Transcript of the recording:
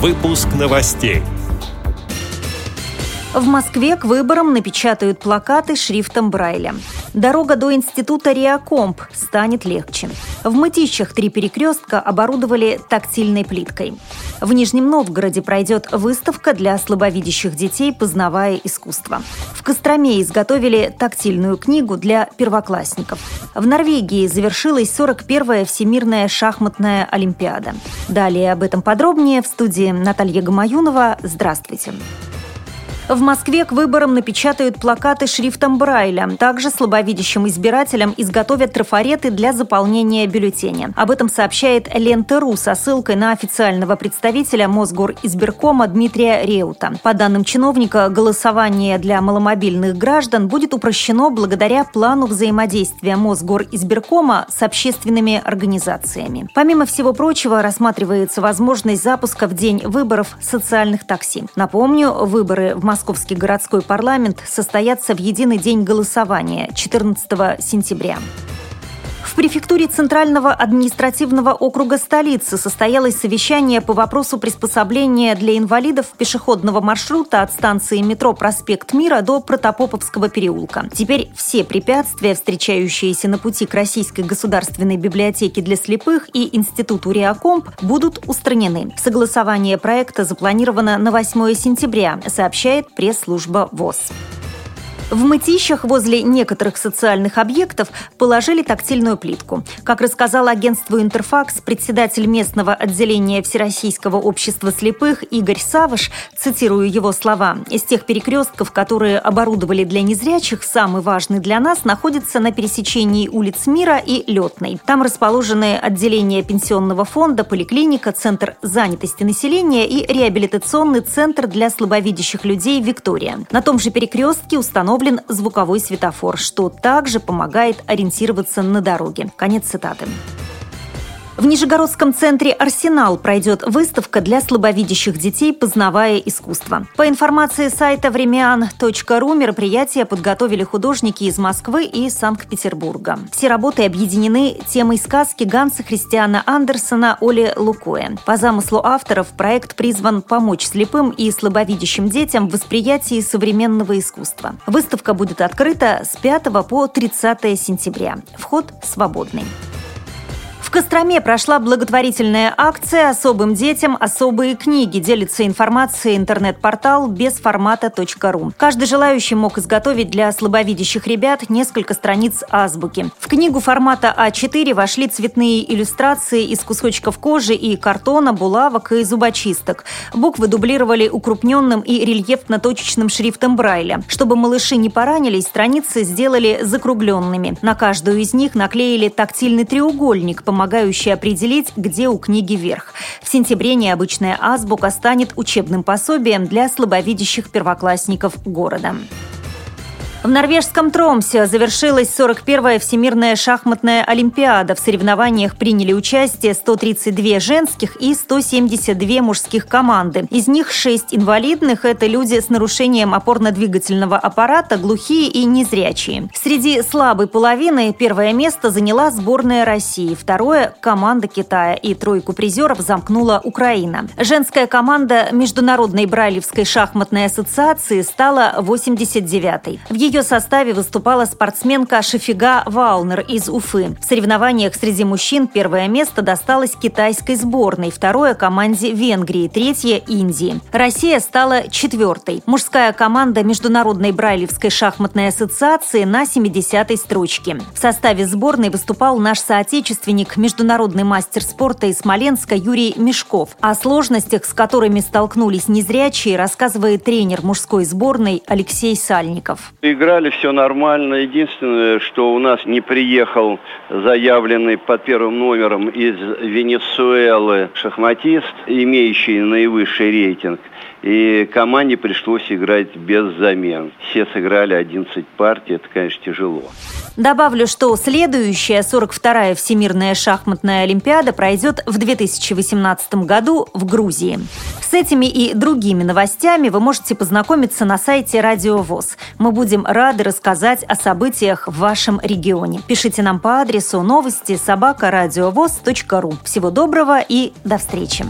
Выпуск новостей. В Москве к выборам напечатают плакаты шрифтом Брайля. Дорога до института Риакомп станет легче. В Мытищах три перекрестка оборудовали тактильной плиткой. В Нижнем Новгороде пройдет выставка для слабовидящих детей «Познавая искусство». В Костроме изготовили тактильную книгу для первоклассников. В Норвегии завершилась 41-я Всемирная шахматная олимпиада. Далее об этом подробнее в студии Наталья Гамаюнова. Здравствуйте. В Москве к выборам напечатают плакаты шрифтом Брайля. Также слабовидящим избирателям изготовят трафареты для заполнения бюллетеня. Об этом сообщает Лента.ру со ссылкой на официального представителя Мосгоризбиркома Дмитрия Реута. По данным чиновника, голосование для маломобильных граждан будет упрощено благодаря плану взаимодействия Мосгоризбиркома с общественными организациями. Помимо всего прочего, рассматривается возможность запуска в день выборов социальных такси. Напомню, выборы в Москве Московский городской парламент состоятся в единый день голосования 14 сентября. Префектуре Центрального административного округа столицы состоялось совещание по вопросу приспособления для инвалидов пешеходного маршрута от станции метро «Проспект Мира» до Протопоповского переулка. Теперь все препятствия, встречающиеся на пути к Российской государственной библиотеке для слепых и Институту Реакомп, будут устранены. Согласование проекта запланировано на 8 сентября, сообщает пресс-служба ВОЗ. В мытищах возле некоторых социальных объектов положили тактильную плитку. Как рассказал агентству «Интерфакс» председатель местного отделения Всероссийского общества слепых Игорь Савыш, цитирую его слова, «из тех перекрестков, которые оборудовали для незрячих, самый важный для нас находится на пересечении улиц Мира и Летной. Там расположены отделение пенсионного фонда, поликлиника, центр занятости населения и реабилитационный центр для слабовидящих людей «Виктория». На том же перекрестке установлен установлен звуковой светофор, что также помогает ориентироваться на дороге. Конец цитаты. В Нижегородском центре «Арсенал» пройдет выставка для слабовидящих детей «Познавая искусство». По информации сайта времян.ру мероприятие подготовили художники из Москвы и Санкт-Петербурга. Все работы объединены темой сказки Ганса Христиана Андерсона Оли Лукоя. По замыслу авторов проект призван помочь слепым и слабовидящим детям в восприятии современного искусства. Выставка будет открыта с 5 по 30 сентября. Вход свободный. В Костроме прошла благотворительная акция «Особым детям особые книги». Делится информацией интернет-портал безформата.ру. Каждый желающий мог изготовить для слабовидящих ребят несколько страниц азбуки. В книгу формата А4 вошли цветные иллюстрации из кусочков кожи и картона, булавок и зубочисток. Буквы дублировали укрупненным и рельефно-точечным шрифтом Брайля. Чтобы малыши не поранились, страницы сделали закругленными. На каждую из них наклеили тактильный треугольник, помогающий определить, где у книги верх. В сентябре необычная азбука станет учебным пособием для слабовидящих первоклассников города. В норвежском Тромсе завершилась 41-я Всемирная шахматная олимпиада. В соревнованиях приняли участие 132 женских и 172 мужских команды. Из них 6 инвалидных – это люди с нарушением опорно-двигательного аппарата, глухие и незрячие. Среди слабой половины первое место заняла сборная России, второе – команда Китая и тройку призеров замкнула Украина. Женская команда Международной Брайлевской шахматной ассоциации стала 89-й. В ее ее составе выступала спортсменка Шафига Ваунер из Уфы. В соревнованиях среди мужчин первое место досталось китайской сборной, второе – команде Венгрии, третье – Индии. Россия стала четвертой. Мужская команда Международной Брайлевской шахматной ассоциации на 70-й строчке. В составе сборной выступал наш соотечественник, международный мастер спорта из Смоленска Юрий Мешков. О сложностях, с которыми столкнулись незрячие, рассказывает тренер мужской сборной Алексей Сальников. Игра играли, все нормально. Единственное, что у нас не приехал заявленный под первым номером из Венесуэлы шахматист, имеющий наивысший рейтинг. И команде пришлось играть без замен. Все сыграли 11 партий, это, конечно, тяжело. Добавлю, что следующая 42-я Всемирная шахматная олимпиада пройдет в 2018 году в Грузии. С этими и другими новостями вы можете познакомиться на сайте Радио ВОЗ. Мы будем рады рассказать о событиях в вашем регионе. Пишите нам по адресу новости собакарадиовоз.ру. Всего доброго и до встречи!